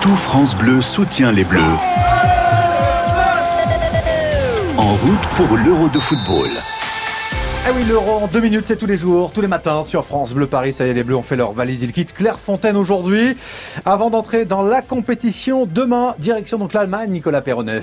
Tout France Bleu soutient les Bleus. En route pour l'Euro de football. Ah oui, l'Euro en deux minutes, c'est tous les jours, tous les matins sur France Bleu Paris. Ça y est, les Bleus ont fait leur valise. Ils quittent Clairefontaine aujourd'hui. Avant d'entrer dans la compétition, demain, direction donc l'Allemagne, Nicolas Perronnet.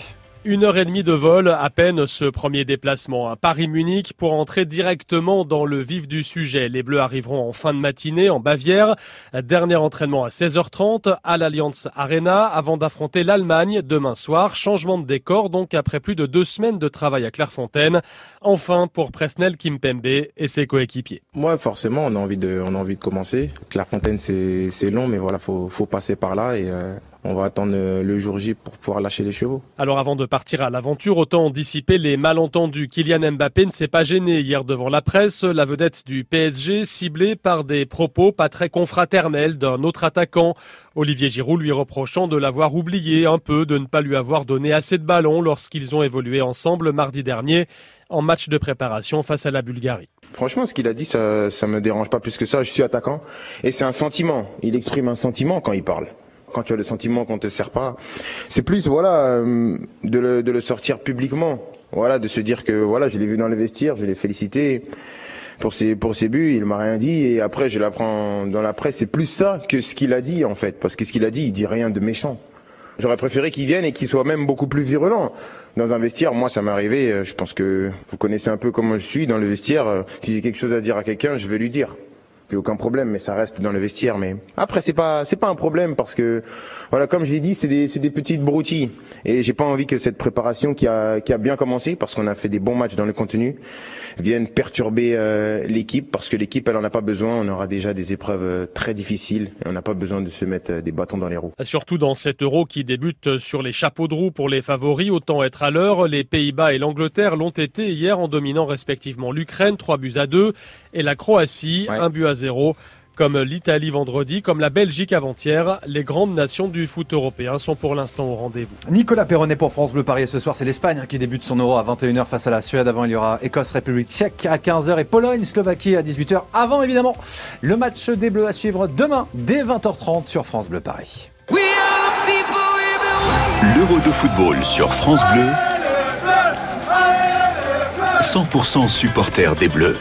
Une heure et demie de vol, à peine ce premier déplacement à Paris-Munich pour entrer directement dans le vif du sujet. Les Bleus arriveront en fin de matinée en Bavière. Dernier entraînement à 16h30 à l'Allianz Arena avant d'affronter l'Allemagne demain soir. Changement de décor donc après plus de deux semaines de travail à Clairefontaine. Enfin pour Presnel Kimpembe et ses coéquipiers. Moi forcément on a envie de, on a envie de commencer. Clairefontaine c'est long mais voilà faut, faut passer par là et euh, on va attendre le jour J pour pouvoir lâcher les chevaux. Alors avant de partir à l'aventure, autant dissiper les malentendus. Kylian Mbappé ne s'est pas gêné hier devant la presse. La vedette du PSG ciblée par des propos pas très confraternels d'un autre attaquant. Olivier Giroud lui reprochant de l'avoir oublié un peu, de ne pas lui avoir donné assez de ballons lorsqu'ils ont évolué ensemble mardi dernier en match de préparation face à la Bulgarie. Franchement, ce qu'il a dit, ça, ça me dérange pas plus que ça. Je suis attaquant et c'est un sentiment. Il exprime un sentiment quand il parle quand tu as le sentiment qu'on te sert pas. C'est plus voilà euh, de, le, de le sortir publiquement. Voilà, de se dire que voilà, je l'ai vu dans le vestiaire, je l'ai félicité pour ses pour ses buts, il m'a rien dit et après je l'apprends dans la presse, c'est plus ça que ce qu'il a dit en fait parce que ce qu'il a dit, il dit rien de méchant. J'aurais préféré qu'il vienne et qu'il soit même beaucoup plus virulent. Dans un vestiaire, moi, ça m'est arrivé. Euh, je pense que vous connaissez un peu comment je suis dans le vestiaire. Euh, si j'ai quelque chose à dire à quelqu'un, je vais lui dire j'ai aucun problème, mais ça reste dans le vestiaire. Mais après, c'est pas, c'est pas un problème parce que, voilà, comme je l'ai dit, c'est des, c'est des petites broutilles. Et j'ai pas envie que cette préparation qui a, qui a bien commencé parce qu'on a fait des bons matchs dans le contenu vienne perturber euh, l'équipe parce que l'équipe, elle en a pas besoin. On aura déjà des épreuves euh, très difficiles et on n'a pas besoin de se mettre euh, des bâtons dans les roues. Surtout dans cet Euro qui débute sur les chapeaux de roue pour les favoris, autant être à l'heure. Les Pays-Bas et l'Angleterre l'ont été hier en dominant respectivement l'Ukraine, 3 buts à 2, et la Croatie, un but à comme l'Italie vendredi, comme la Belgique avant-hier, les grandes nations du foot européen sont pour l'instant au rendez-vous. Nicolas Perronnet pour France Bleu Paris. Ce soir, c'est l'Espagne qui débute son euro à 21h face à la Suède. Avant, il y aura Écosse-République tchèque à 15h et Pologne-Slovaquie à 18h. Avant, évidemment, le match des Bleus à suivre demain dès 20h30 sur France Bleu Paris. L'euro de football sur France Bleu. 100% supporter des Bleus.